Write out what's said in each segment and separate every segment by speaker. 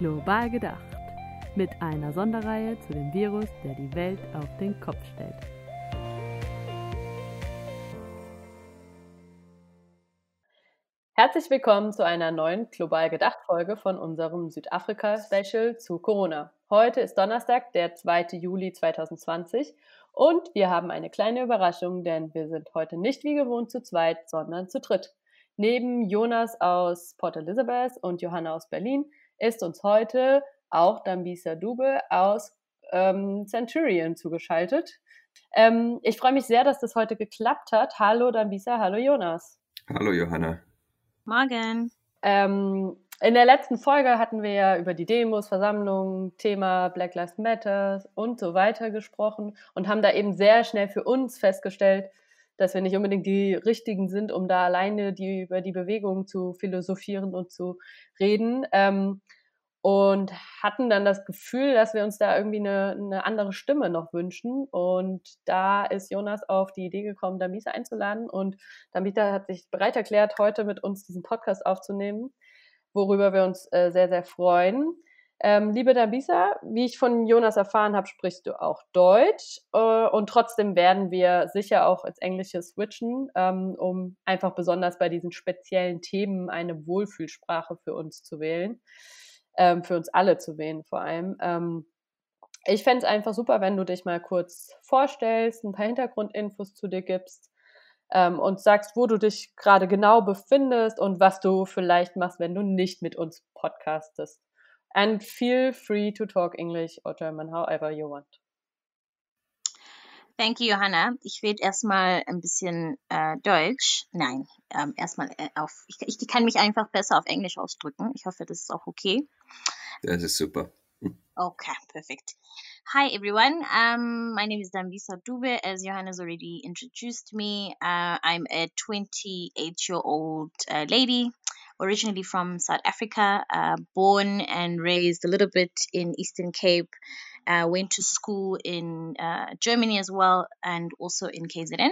Speaker 1: Global gedacht. Mit einer Sonderreihe zu dem Virus, der die Welt auf den Kopf stellt.
Speaker 2: Herzlich willkommen zu einer neuen Global gedacht Folge von unserem Südafrika-Special zu Corona. Heute ist Donnerstag, der 2. Juli 2020 und wir haben eine kleine Überraschung, denn wir sind heute nicht wie gewohnt zu zweit, sondern zu dritt. Neben Jonas aus Port Elizabeth und Johanna aus Berlin ist uns heute auch Dambisa Dube aus ähm, Centurion zugeschaltet. Ähm, ich freue mich sehr, dass das heute geklappt hat. Hallo Dambisa, hallo Jonas.
Speaker 3: Hallo Johanna.
Speaker 4: Morgen.
Speaker 2: Ähm, in der letzten Folge hatten wir ja über die Demos, Versammlungen, Thema Black Lives Matter und so weiter gesprochen und haben da eben sehr schnell für uns festgestellt, dass wir nicht unbedingt die Richtigen sind, um da alleine die, über die Bewegung zu philosophieren und zu reden. Ähm, und hatten dann das Gefühl, dass wir uns da irgendwie eine, eine, andere Stimme noch wünschen. Und da ist Jonas auf die Idee gekommen, Damisa einzuladen. Und Damita hat sich bereit erklärt, heute mit uns diesen Podcast aufzunehmen worüber wir uns äh, sehr, sehr freuen. Ähm, liebe Dabisa, wie ich von Jonas erfahren habe, sprichst du auch Deutsch äh, und trotzdem werden wir sicher auch ins Englische switchen, ähm, um einfach besonders bei diesen speziellen Themen eine Wohlfühlsprache für uns zu wählen, ähm, für uns alle zu wählen vor allem. Ähm, ich fände es einfach super, wenn du dich mal kurz vorstellst, ein paar Hintergrundinfos zu dir gibst ähm, und sagst, wo du dich gerade genau befindest und was du vielleicht machst, wenn du nicht mit uns podcastest. And feel free to talk English or German, however you want.
Speaker 4: Thank you, Johanna. Ich rede erstmal ein bisschen äh, Deutsch. Nein, ähm, erstmal äh, auf. Ich, ich kann mich einfach besser auf Englisch ausdrücken. Ich hoffe, das ist auch okay.
Speaker 3: Das ist super.
Speaker 4: Okay, perfect. Hi everyone. Um, my name is Dambisa Dube. As Johannes already introduced me, uh, I'm a 28 year old uh, lady, originally from South Africa, uh, born and raised a little bit in Eastern Cape. Uh, went to school in uh, Germany as well, and also in KZN.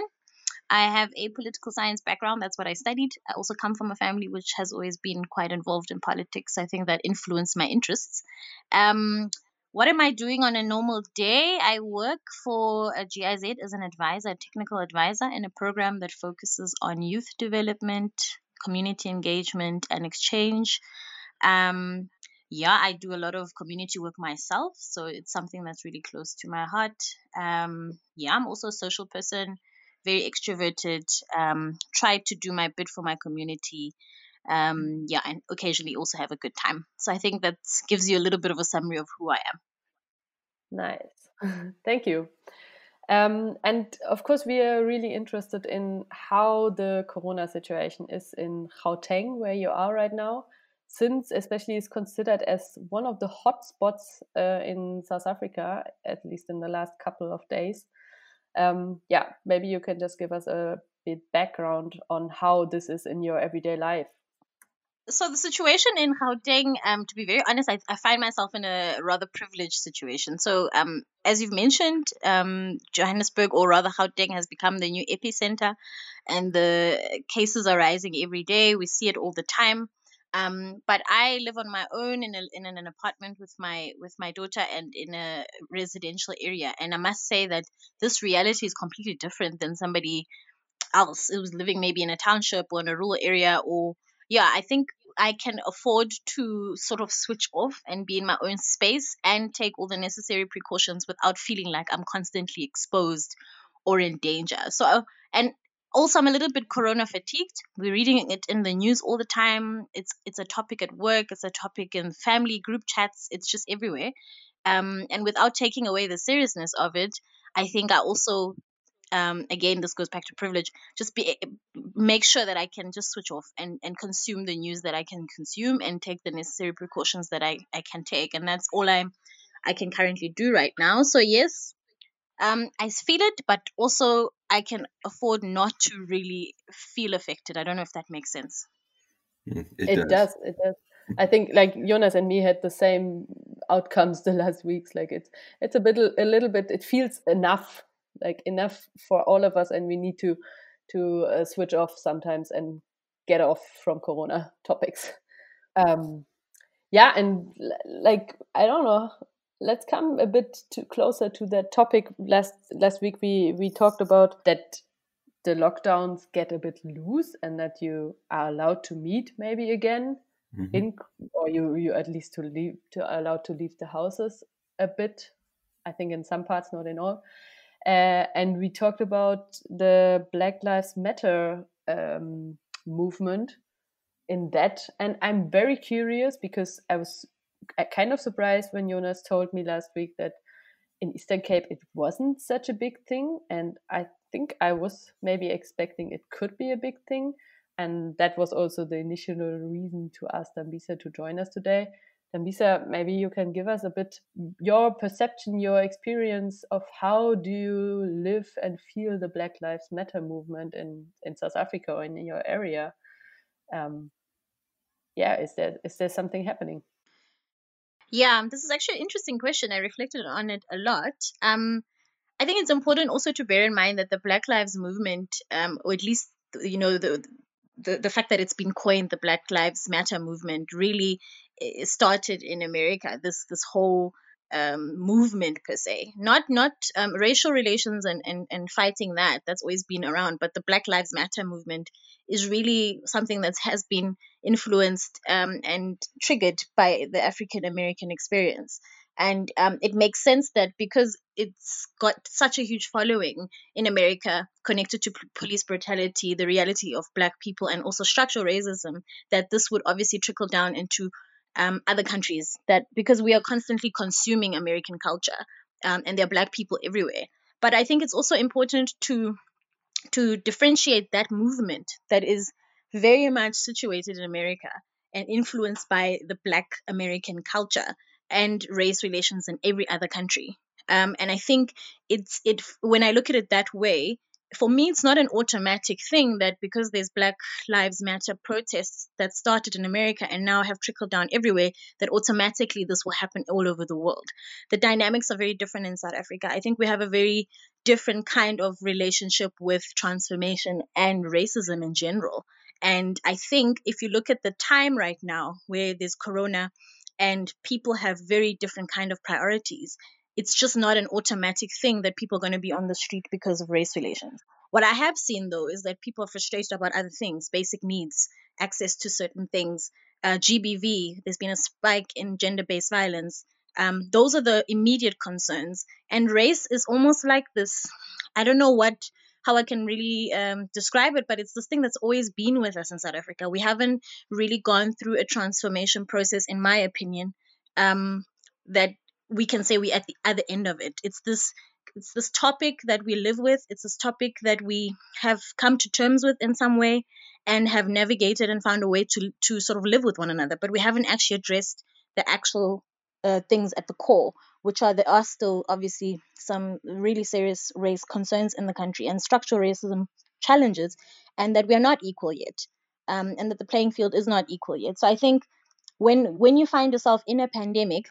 Speaker 4: I have a political science background. That's what I studied. I also come from a family which has always been quite involved in politics. I think that influenced my interests. Um, what am I doing on a normal day? I work for a GIZ as an advisor, a technical advisor, in a program that focuses on youth development, community engagement, and exchange. Um, yeah, I do a lot of community work myself, so it's something that's really close to my heart. Um, yeah, I'm also a social person very extroverted, um, try to do my bit for my community. Um, yeah, and occasionally also have a good time. So I think that gives you a little bit of a summary of who I am.
Speaker 2: Nice. Thank you. Um, and of course, we are really interested in how the corona situation is in Gauteng, where you are right now, since especially is considered as one of the hot spots uh, in South Africa, at least in the last couple of days um, yeah, maybe you can just give us a bit background on how this is in your everyday life.
Speaker 4: So the situation in Gauteng, um, to be very honest, I, I find myself in a rather privileged situation. So, um, as you've mentioned, um, Johannesburg, or rather Gauteng, has become the new epicenter, and the cases are rising every day. We see it all the time. Um, but I live on my own in, a, in an apartment with my with my daughter and in a residential area. And I must say that this reality is completely different than somebody else who's living maybe in a township or in a rural area. Or yeah, I think I can afford to sort of switch off and be in my own space and take all the necessary precautions without feeling like I'm constantly exposed or in danger. So and also I'm a little bit corona fatigued. We're reading it in the news all the time. It's it's a topic at work, it's a topic in family group chats, it's just everywhere. Um, and without taking away the seriousness of it, I think I also um, again this goes back to privilege just be make sure that i can just switch off and, and consume the news that i can consume and take the necessary precautions that I, I can take and that's all i i can currently do right now so yes um, I feel it, but also I can afford not to really feel affected. I don't know if that makes sense.
Speaker 2: Mm, it, it does. does. It does. I think like Jonas and me had the same outcomes the last weeks. Like it's it's a bit a little bit. It feels enough, like enough for all of us, and we need to to uh, switch off sometimes and get off from Corona topics. Um, yeah, and like I don't know, let's come a bit to, closer to that topic. Last last week we we talked about that the lockdowns get a bit loose and that you are allowed to meet maybe again mm-hmm. in or you you at least to leave to allowed to leave the houses a bit. I think in some parts, not in all. Uh, and we talked about the Black Lives Matter um, movement in that. And I'm very curious because I was kind of surprised when Jonas told me last week that in Eastern Cape it wasn't such a big thing. And I think I was maybe expecting it could be a big thing. And that was also the initial reason to ask Dambisa to join us today. Dambisa, maybe you can give us a bit your perception, your experience of how do you live and feel the Black Lives Matter movement in, in South Africa or in your area. Um, yeah, is there is there something happening?
Speaker 4: Yeah, this is actually an interesting question. I reflected on it a lot. Um, I think it's important also to bear in mind that the Black Lives Movement, um, or at least you know the, the the fact that it's been coined the Black Lives Matter movement, really started in America. This this whole um, movement per se, not not um, racial relations and, and and fighting that. That's always been around, but the Black Lives Matter movement is really something that has been influenced um, and triggered by the African American experience. And um, it makes sense that because it's got such a huge following in America connected to p- police brutality, the reality of Black people, and also structural racism, that this would obviously trickle down into um, other countries. That because we are constantly consuming American culture um, and there are Black people everywhere. But I think it's also important to to differentiate that movement that is very much situated in America and influenced by the Black American culture and race relations in every other country. Um, and I think it's it when I look at it that way, for me, it's not an automatic thing that because there's Black Lives Matter protests that started in America and now have trickled down everywhere, that automatically this will happen all over the world. The dynamics are very different in South Africa. I think we have a very different kind of relationship with transformation and racism in general. And I think if you look at the time right now where there's Corona and people have very different kind of priorities it's just not an automatic thing that people are going to be on the street because of race relations. What i have seen though is that people are frustrated about other things basic needs access to certain things uh, gbv there's been a spike in gender-based violence. Um, those are the immediate concerns. And race is almost like this i don't know what how I can really um, describe it, but it's this thing that's always been with us in South Africa. We haven't really gone through a transformation process, in my opinion, um, that we can say we at the other end of it. It's this it's this topic that we live with. It's this topic that we have come to terms with in some way and have navigated and found a way to to sort of live with one another. But we haven't actually addressed the actual uh, things at the core, which are there are still obviously some really serious race concerns in the country and structural racism challenges, and that we are not equal yet, um, and that the playing field is not equal yet. So I think when when you find yourself in a pandemic,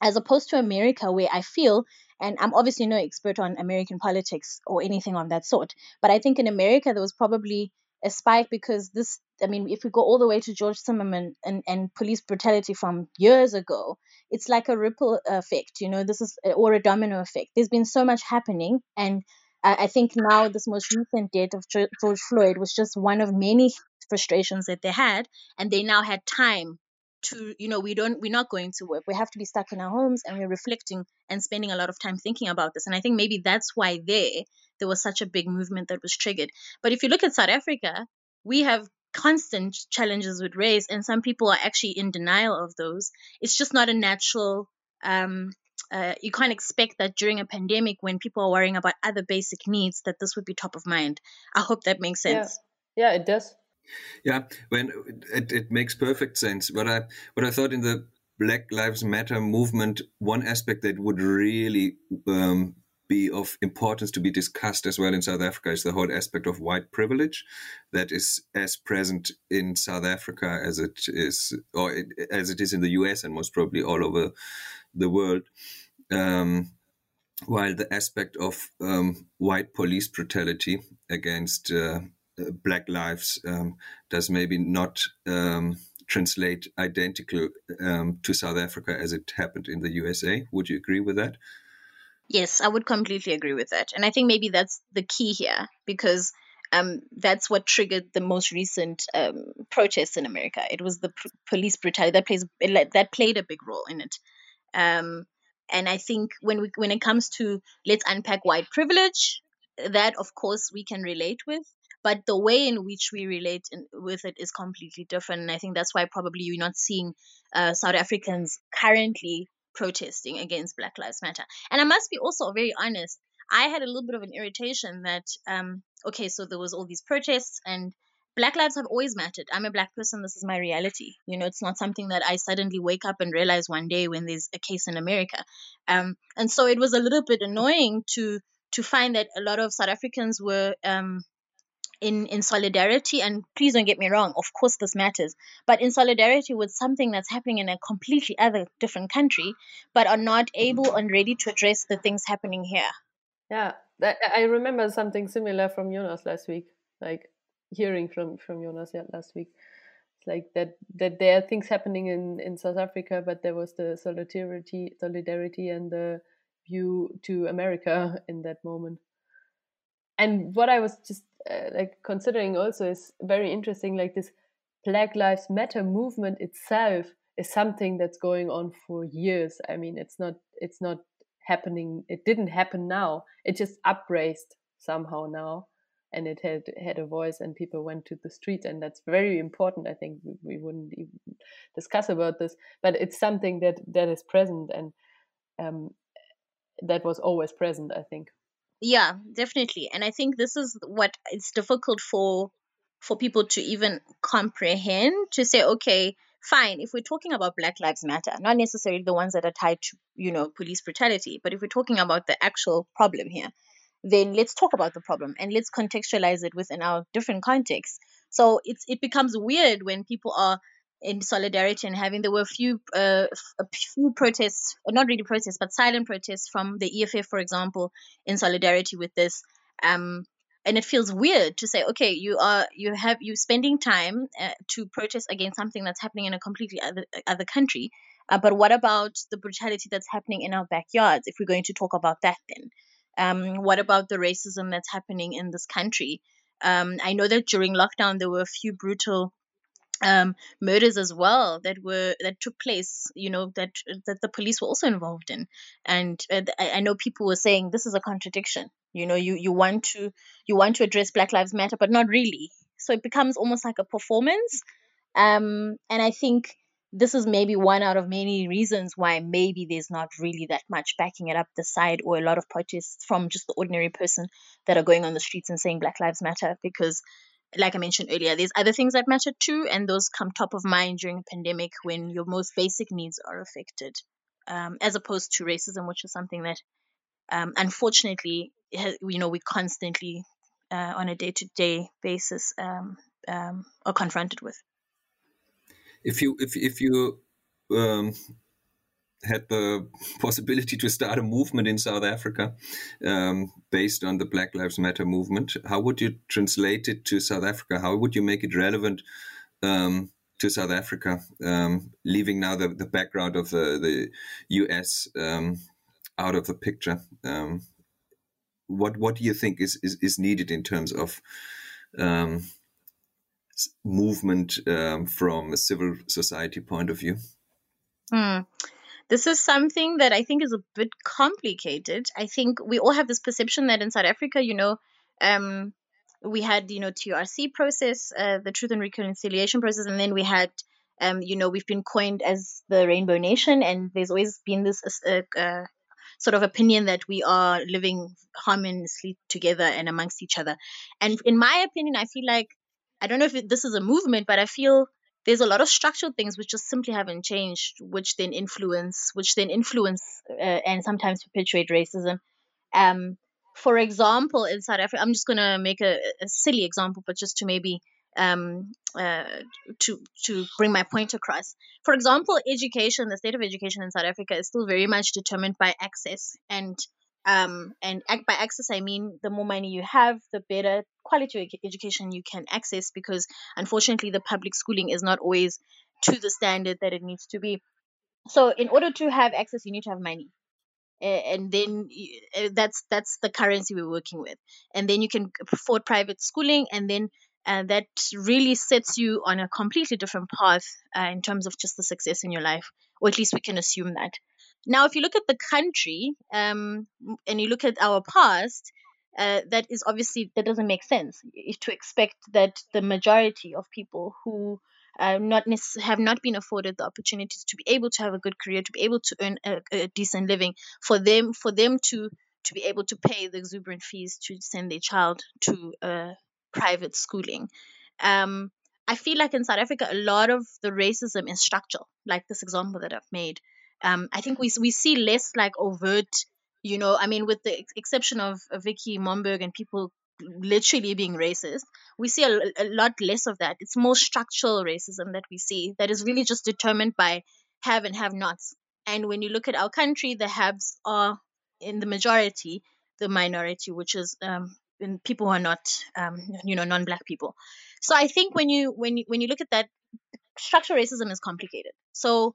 Speaker 4: as opposed to America, where I feel and I'm obviously no expert on American politics or anything on that sort, but I think in America there was probably a spike because this I mean, if we go all the way to George Zimmerman and, and police brutality from years ago, it's like a ripple effect, you know, this is, or a domino effect. There's been so much happening. And I think now this most recent death of George Floyd was just one of many frustrations that they had. And they now had time to you know we don't we're not going to work we have to be stuck in our homes and we're reflecting and spending a lot of time thinking about this and i think maybe that's why there there was such a big movement that was triggered but if you look at south africa we have constant challenges with race, and some people are actually in denial of those. It's just not a natural. Um, uh, you can't expect that during a pandemic, when people are worrying about other basic needs, that this would be top of mind. I hope that makes sense.
Speaker 2: Yeah, yeah it does.
Speaker 3: Yeah, when it, it makes perfect sense. What I what I thought in the Black Lives Matter movement, one aspect that would really um, be of importance to be discussed as well in South Africa is the whole aspect of white privilege that is as present in South Africa as it is, or it, as it is in the US and most probably all over the world. Um, while the aspect of um, white police brutality against uh, black lives um, does maybe not um, translate identical um, to South Africa as it happened in the USA. Would you agree with that?
Speaker 4: Yes, I would completely agree with that. And I think maybe that's the key here because um, that's what triggered the most recent um, protests in America. It was the pr- police brutality that plays that played a big role in it. Um, and I think when we when it comes to let's unpack white privilege, that of course we can relate with, but the way in which we relate in, with it is completely different. And I think that's why probably you're not seeing uh, South Africans currently protesting against Black Lives Matter. And I must be also very honest. I had a little bit of an irritation that um, okay, so there was all these protests and black lives have always mattered. I'm a black person. This is my reality. You know, it's not something that I suddenly wake up and realize one day when there's a case in America. Um, and so it was a little bit annoying to to find that a lot of South Africans were um, in in solidarity. And please don't get me wrong. Of course, this matters, but in solidarity with something that's happening in a completely other different country, but are not able and ready to address the things happening here.
Speaker 2: Yeah, I remember something similar from Jonas last week. Like hearing from from Jonas last week. It's like that that there are things happening in in South Africa, but there was the solidarity solidarity and the view to America in that moment. And what I was just uh, like considering also is very interesting. Like this Black Lives Matter movement itself is something that's going on for years. I mean, it's not it's not happening. It didn't happen now. It just upraised somehow now and it had had a voice and people went to the street and that's very important i think we, we wouldn't even discuss about this but it's something that that is present and um, that was always present i think
Speaker 4: yeah definitely and i think this is what it's difficult for for people to even comprehend to say okay fine if we're talking about black lives matter not necessarily the ones that are tied to you know police brutality but if we're talking about the actual problem here then let's talk about the problem and let's contextualize it within our different contexts. So it's it becomes weird when people are in solidarity and having there were a few uh, a few protests, not really protests, but silent protests from the EFF, for example, in solidarity with this. Um, and it feels weird to say, okay, you are you have you spending time uh, to protest against something that's happening in a completely other other country. Uh, but what about the brutality that's happening in our backyards? If we're going to talk about that, then um, what about the racism that's happening in this country? Um, I know that during lockdown there were a few brutal um, murders as well that were that took place. You know that that the police were also involved in, and uh, I, I know people were saying this is a contradiction. You know, you you want to you want to address Black Lives Matter, but not really. So it becomes almost like a performance. Um, and I think this is maybe one out of many reasons why maybe there's not really that much backing it up the side or a lot of protests from just the ordinary person that are going on the streets and saying Black Lives Matter because like I mentioned earlier, there's other things that matter too, and those come top of mind during a pandemic when your most basic needs are affected, um, as opposed to racism, which is something that, um, unfortunately, you know, we constantly, uh, on a day-to-day basis, um, um are confronted with.
Speaker 3: If you if if you um, had the possibility to start a movement in South Africa um, based on the Black Lives Matter movement, how would you translate it to South Africa? How would you make it relevant um, to South Africa, um, leaving now the, the background of the, the US um, out of the picture? Um, what what do you think is, is, is needed in terms of um, movement from a civil society point of view?
Speaker 4: Hmm. This is something that I think is a bit complicated. I think we all have this perception that in South Africa, you know, um, we had, you know, TRC process, uh, the Truth and Reconciliation process, and then we had, um, you know, we've been coined as the Rainbow Nation, and there's always been this uh, uh, sort of opinion that we are living harmoniously together and amongst each other. And in my opinion, I feel like I don't know if this is a movement, but I feel there's a lot of structural things which just simply haven't changed, which then influence, which then influence uh, and sometimes perpetuate racism. Um, for example, in South Africa, I'm just gonna make a, a silly example, but just to maybe um, uh, to to bring my point across. For example, education, the state of education in South Africa is still very much determined by access and um, and by access, I mean the more money you have, the better quality education you can access because unfortunately the public schooling is not always to the standard that it needs to be. So, in order to have access, you need to have money. And then uh, that's that's the currency we're working with. And then you can afford private schooling and then uh, that really sets you on a completely different path uh, in terms of just the success in your life or at least we can assume that now if you look at the country um, and you look at our past uh, that is obviously that doesn't make sense to expect that the majority of people who uh, not have not been afforded the opportunities to be able to have a good career, to be able to earn a, a decent living, for them for them to to be able to pay the exuberant fees to send their child to uh, private schooling. Um, I feel like in South Africa, a lot of the racism is structural, like this example that I've made. Um, I think we we see less like overt, you know. I mean, with the ex- exception of, Vicki Momberg and people literally being racist. We see a, a lot less of that. It's more structural racism that we see that is really just determined by have and have nots. And when you look at our country, the haves are in the majority, the minority, which is um, in people who are not, um, you know, non-black people. So I think when you when you when you look at that, structural racism is complicated. So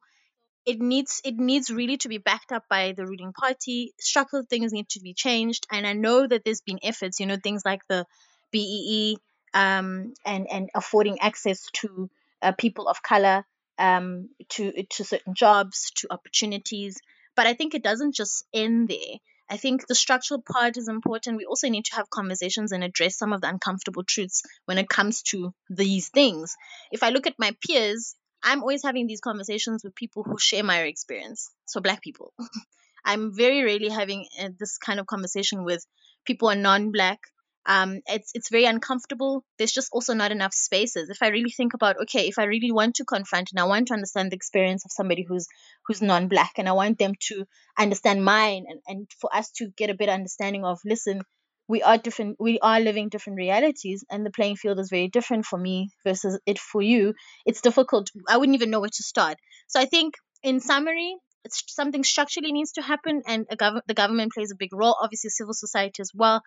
Speaker 4: it needs it needs really to be backed up by the ruling party. Structural things need to be changed, and I know that there's been efforts. You know, things like the BEE um, and and affording access to uh, people of color um, to to certain jobs, to opportunities. But I think it doesn't just end there. I think the structural part is important. We also need to have conversations and address some of the uncomfortable truths when it comes to these things. If I look at my peers, I'm always having these conversations with people who share my experience. So, black people. I'm very rarely having uh, this kind of conversation with people who are non black. Um, it's it's very uncomfortable. There's just also not enough spaces. If I really think about, okay, if I really want to confront and I want to understand the experience of somebody who's who's non-black, and I want them to understand mine, and, and for us to get a better understanding of, listen, we are different we are living different realities and the playing field is very different for me versus it for you. It's difficult. I wouldn't even know where to start. So i think in summary something structurally needs to happen and gov- the government plays a big role obviously civil society as well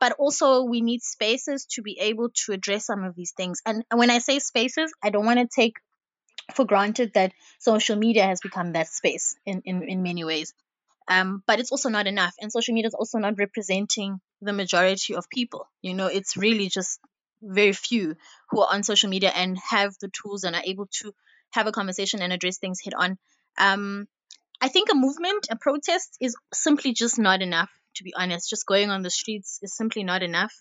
Speaker 4: but also we need spaces to be able to address some of these things. And when i say spaces i don't want to take for granted that social media has become that space in, in, in many ways. Um, but it's also not enough. And social media is also not representing the majority of people. You know, it's really just very few who are on social media and have the tools and are able to have a conversation and address things head on. Um, I think a movement, a protest is simply just not enough, to be honest. Just going on the streets is simply not enough.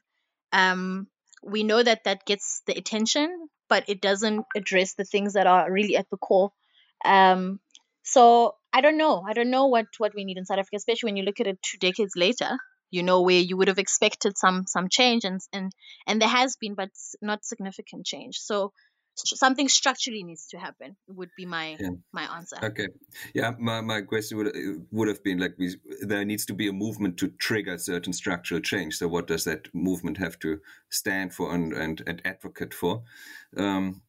Speaker 4: Um, we know that that gets the attention, but it doesn't address the things that are really at the core. Um, so I don't know. I don't know what what we need in South Africa, especially when you look at it two decades later. You know where you would have expected some some change, and and and there has been, but not significant change. So something structurally needs to happen would be my yeah. my answer.
Speaker 3: Okay. Yeah my, my question would would have been like we, there needs to be a movement to trigger certain structural change. So what does that movement have to stand for and and, and advocate for? Um,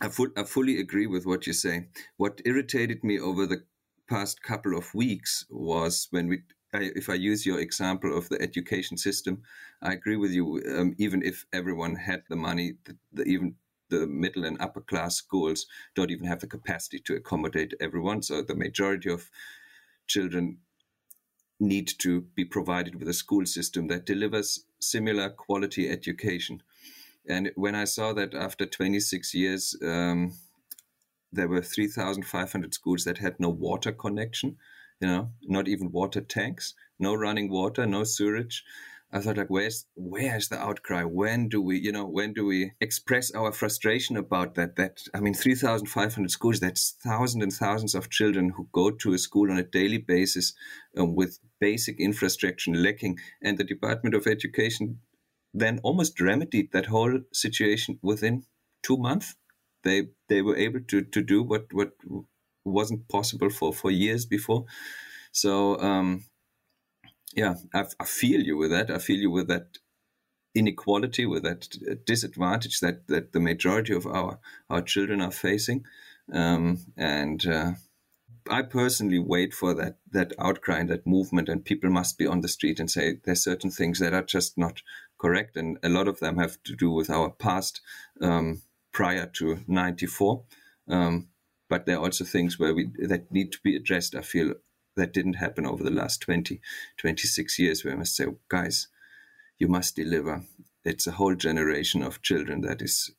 Speaker 3: I, I fully agree with what you say what irritated me over the past couple of weeks was when we if I use your example of the education system, I agree with you. Um, even if everyone had the money, the, the, even the middle and upper class schools don't even have the capacity to accommodate everyone. So the majority of children need to be provided with a school system that delivers similar quality education. And when I saw that after 26 years, um, there were 3,500 schools that had no water connection, you know, not even water tanks, no running water, no sewage. I thought, like, where's where's the outcry? When do we, you know, when do we express our frustration about that? That I mean, three thousand five hundred schools. That's thousands and thousands of children who go to a school on a daily basis um, with basic infrastructure lacking, and the Department of Education then almost remedied that whole situation within two months they they were able to to do what what wasn't possible for for years before. So um, yeah, I, I feel you with that. I feel you with that inequality, with that disadvantage that that the majority of our our children are facing, um, and. Uh, I personally wait for that that outcry and that movement, and people must be on the street and say there's certain things that are just not correct, and a lot of them have to do with our past um, prior to 94. Um, but there are also things where we that need to be addressed. I feel that didn't happen over the last 20, 26 years, where I must say, guys, you must deliver. It's a whole generation of children that is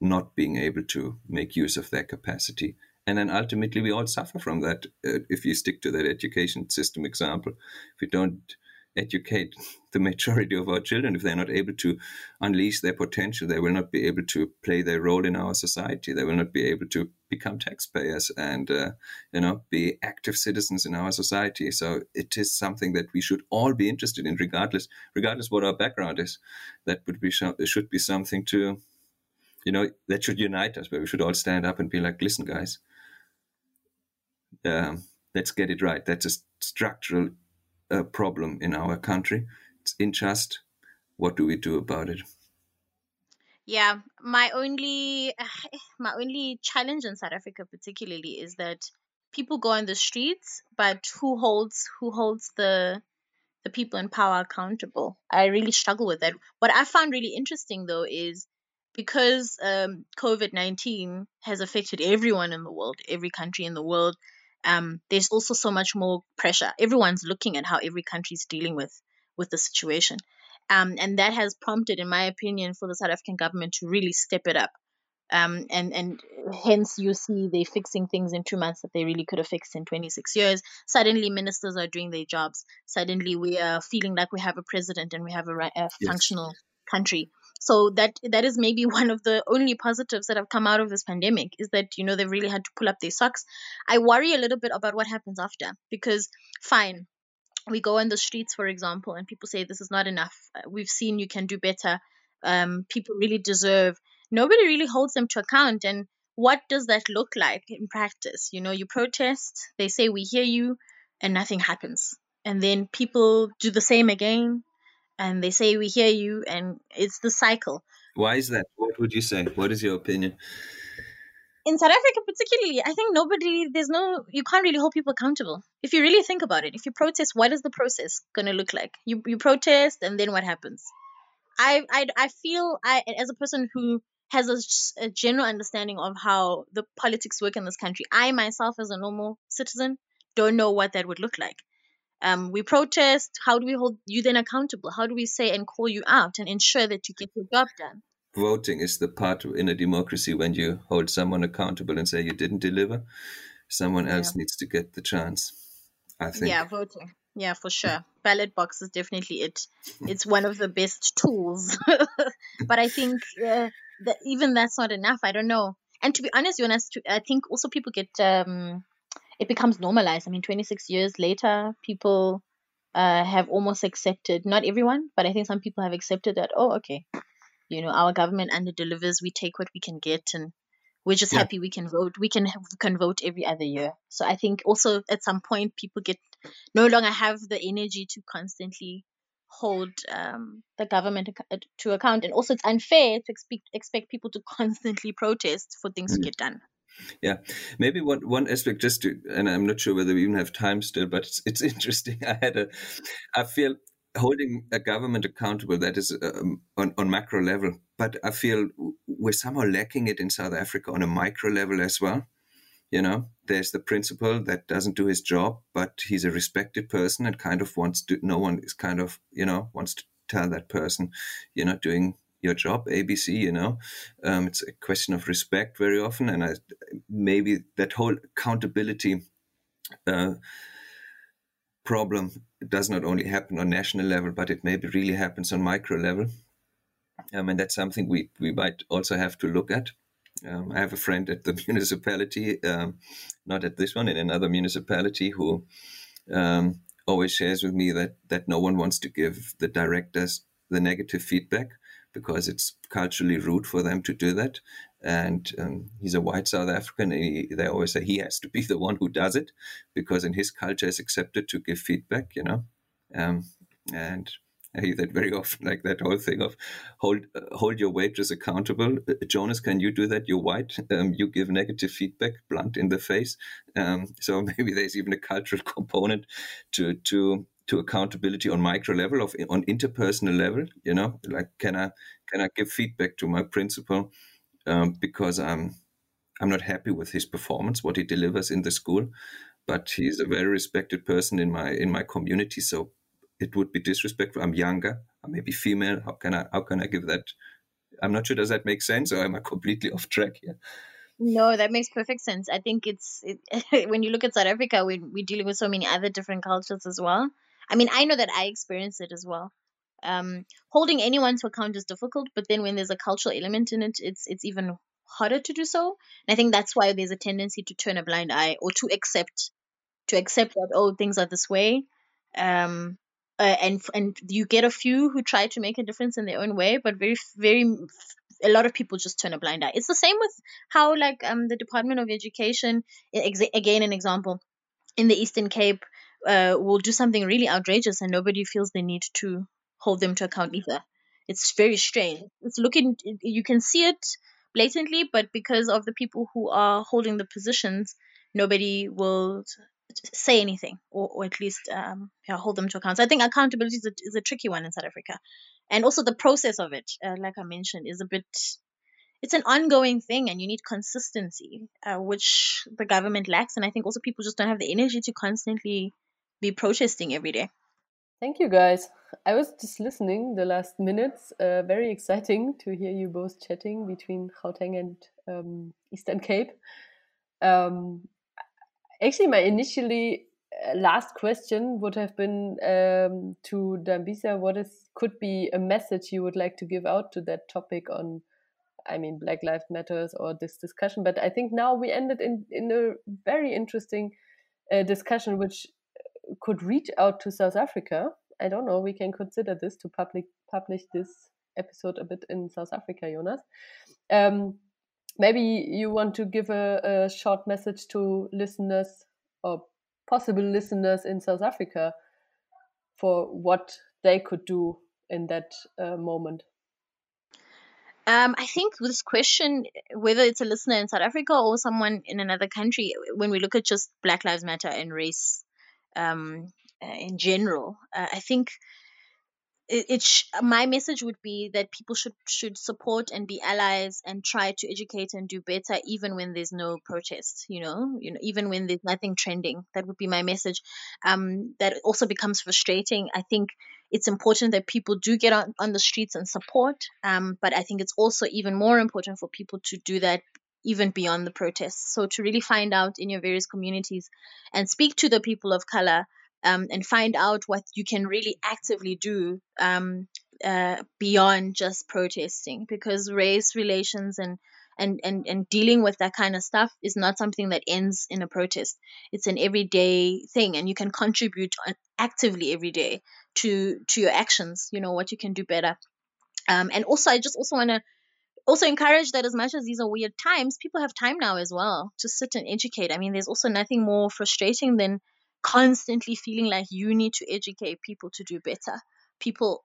Speaker 3: not being able to make use of their capacity. And then ultimately, we all suffer from that uh, if you stick to that education system example. If we don't educate the majority of our children if they're not able to unleash their potential they will not be able to play their role in our society. They will not be able to become taxpayers and uh, you know be active citizens in our society. So it is something that we should all be interested in regardless regardless what our background is. That would be should be something to you know that should unite us where we should all stand up and be like listen guys um, let's get it right. That's a structural a problem in our country. It's unjust. What do we do about it?
Speaker 4: Yeah, my only my only challenge in South Africa particularly is that people go on the streets, but who holds who holds the the people in power accountable? I really struggle with that. What I found really interesting though is because um, COVID nineteen has affected everyone in the world, every country in the world, um, there's also so much more pressure. Everyone's looking at how every country is dealing with with the situation, um, and that has prompted, in my opinion, for the South African government to really step it up. Um, and and hence you see they fixing things in two months that they really could have fixed in 26 years. Suddenly ministers are doing their jobs. Suddenly we are feeling like we have a president and we have a, a yes. functional country so that that is maybe one of the only positives that have come out of this pandemic is that you know they've really had to pull up their socks. I worry a little bit about what happens after because fine we go on the streets for example and people say this is not enough. Uh, we've seen you can do better. Um, people really deserve. Nobody really holds them to account. And what does that look like in practice? You know you protest they say we hear you and nothing happens. And then people do the same again and they say we hear you and it's the cycle.
Speaker 3: Why is that? What would you say? What is your opinion?
Speaker 4: In south africa particularly i think nobody there's no you can't really hold people accountable. If you really think about it if you protest what is the process going to look like? You you protest and then what happens? I i, I feel i as a person who has a, a general understanding of how the politics work in this country i myself as a normal citizen don't know what that would look like um, we protest. How do we hold you then accountable? How do we say and call you out and ensure that you get your job done?
Speaker 3: Voting is the part in a democracy when you hold someone accountable and say you didn't deliver. Someone else yeah. needs to get the chance. I think.
Speaker 4: Yeah, voting. Yeah, for sure. Ballot box is definitely it. It's one of the best tools. but I think uh, that even that's not enough. I don't know. And to be honest, Jonas, I think also people get um, it becomes normalized. I mean, 26 years later, people uh, have almost accepted, not everyone, but I think some people have accepted that, oh, okay, you know, our government under delivers, we take what we can get and we're just yeah. happy we can vote. We can we can vote every other year. So I think also at some point people get no longer have the energy to constantly hold um, the government to account, and also it's unfair to expect expect people to constantly protest for things mm-hmm. to mm. get done.
Speaker 3: Yeah, maybe one one aspect just to, and I'm not sure whether we even have time still, but it's it's interesting. I had a, I feel holding a government accountable that is um, on on macro level, but I feel we're somehow lacking it in South Africa on a micro level as well. You know, there's the principal that doesn't do his job, but he's a respected person and kind of wants to. No one is kind of you know wants to tell that person, you're not doing your job, ABC, you know. Um, it's a question of respect very often. And I, maybe that whole accountability uh, problem does not only happen on national level, but it maybe really happens on micro level. Um, and that's something we, we might also have to look at. Um, I have a friend at the municipality, um, not at this one, in another municipality, who um, always shares with me that that no one wants to give the directors the negative feedback because it's culturally rude for them to do that. And um, he's a white South African. He, they always say he has to be the one who does it because in his culture it's accepted to give feedback, you know. Um, and I hear that very often, like that whole thing of hold uh, hold your waitress accountable. Uh, Jonas, can you do that? You're white. Um, you give negative feedback, blunt in the face. Um, so maybe there's even a cultural component to to to accountability on micro level of on interpersonal level you know like can i can i give feedback to my principal um, because i'm I'm not happy with his performance, what he delivers in the school, but he's a very respected person in my in my community. So it would be disrespectful. I'm younger, I may be female. How can I how can I give that? I'm not sure. Does that make sense, or am I completely off track here?
Speaker 4: No, that makes perfect sense. I think it's it, when you look at South Africa, we we're dealing with so many other different cultures as well. I mean, I know that I experience it as well. Um, holding anyone to account is difficult, but then when there's a cultural element in it, it's it's even harder to do so. And I think that's why there's a tendency to turn a blind eye or to accept to accept that oh things are this way. Um, uh, and and you get a few who try to make a difference in their own way, but very very a lot of people just turn a blind eye. It's the same with how like um the Department of Education again an example in the Eastern Cape uh, will do something really outrageous and nobody feels the need to hold them to account either. It's very strange. It's looking you can see it blatantly, but because of the people who are holding the positions, nobody will say anything or, or at least um, yeah, hold them to account. So I think accountability is a, is a tricky one in South Africa. And also the process of it, uh, like I mentioned, is a bit, it's an ongoing thing and you need consistency, uh, which the government lacks. And I think also people just don't have the energy to constantly be protesting every day.
Speaker 2: Thank you, guys. I was just listening the last minutes. Uh, very exciting to hear you both chatting between Gauteng and um, Eastern Cape. Um, actually, my initially uh, last question would have been um, to Dambisa. What is could be a message you would like to give out to that topic on? I mean, Black Lives Matters or this discussion. But I think now we ended in in a very interesting uh, discussion, which could reach out to South Africa. I don't know. We can consider this to public publish this episode a bit in South Africa, Jonas. Um, maybe you want to give a, a, short message to listeners or possible listeners in South Africa for what they could do in that uh, moment.
Speaker 4: Um, I think this question, whether it's a listener in South Africa or someone in another country, when we look at just Black Lives Matter and race um, uh, in general. Uh, I think it, it sh- my message would be that people should should support and be allies and try to educate and do better even when there's no protest you know? You know even when there's nothing trending. That would be my message. Um that also becomes frustrating. I think it's important that people do get on, on the streets and support um but i think it's also even more important for people to do that even beyond the protests. So to really find out in your various communities and speak to the people of color um, and find out what you can really actively do um, uh, beyond just protesting, because race relations and and, and and dealing with that kind of stuff is not something that ends in a protest. It's an everyday thing, and you can contribute actively every day to to your actions. You know what you can do better. Um, and also, I just also want to also encourage that as much as these are weird times, people have time now as well to sit and educate. I mean, there's also nothing more frustrating than constantly feeling like you need to educate people to do better. People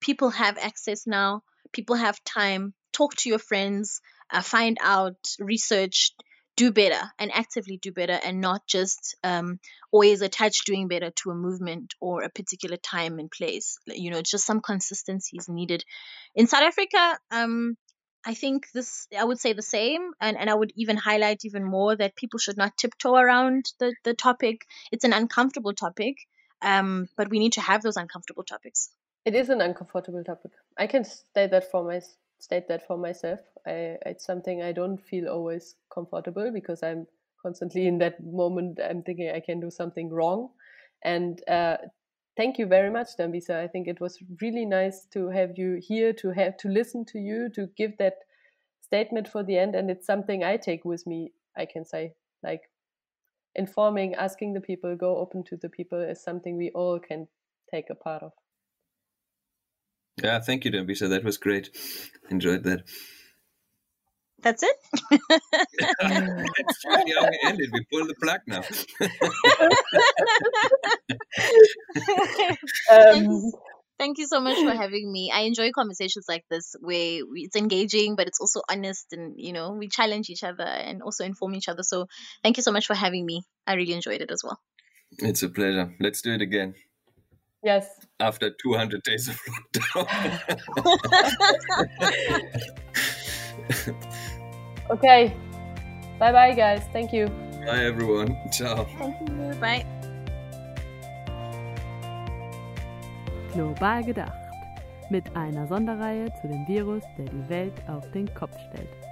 Speaker 4: people have access now. People have time. Talk to your friends, uh, find out, research, do better, and actively do better, and not just um, always attach doing better to a movement or a particular time and place. You know, just some consistency is needed. In South Africa, um, I think this, I would say the same, and, and I would even highlight even more that people should not tiptoe around the, the topic. It's an uncomfortable topic, um, but we need to have those uncomfortable topics.
Speaker 2: It is an uncomfortable topic. I can state that for my state that for myself. I, it's something I don't feel always comfortable because I'm constantly in that moment. I'm thinking I can do something wrong, and uh, thank you very much, Dambisa. I think it was really nice to have you here, to have to listen to you, to give that statement for the end. And it's something I take with me, I can say. Like informing, asking the people, go open to the people is something we all can take a part of.
Speaker 3: Yeah, thank you, Dambisa. That was great. Enjoyed that.
Speaker 4: That's it.
Speaker 3: That's really how we ended. We pull the plug now.
Speaker 4: um, Thank you so much for having me. I enjoy conversations like this where it's engaging, but it's also honest and, you know, we challenge each other and also inform each other. So thank you so much for having me. I really enjoyed it as well.
Speaker 3: It's a pleasure. Let's do it again.
Speaker 2: Yes.
Speaker 3: After 200 days of lockdown.
Speaker 2: okay. Bye bye, guys. Thank you.
Speaker 3: Bye, everyone. Ciao.
Speaker 4: Thank you. Bye.
Speaker 5: Global gedacht. Mit einer Sonderreihe zu dem Virus, der die Welt auf den Kopf stellt.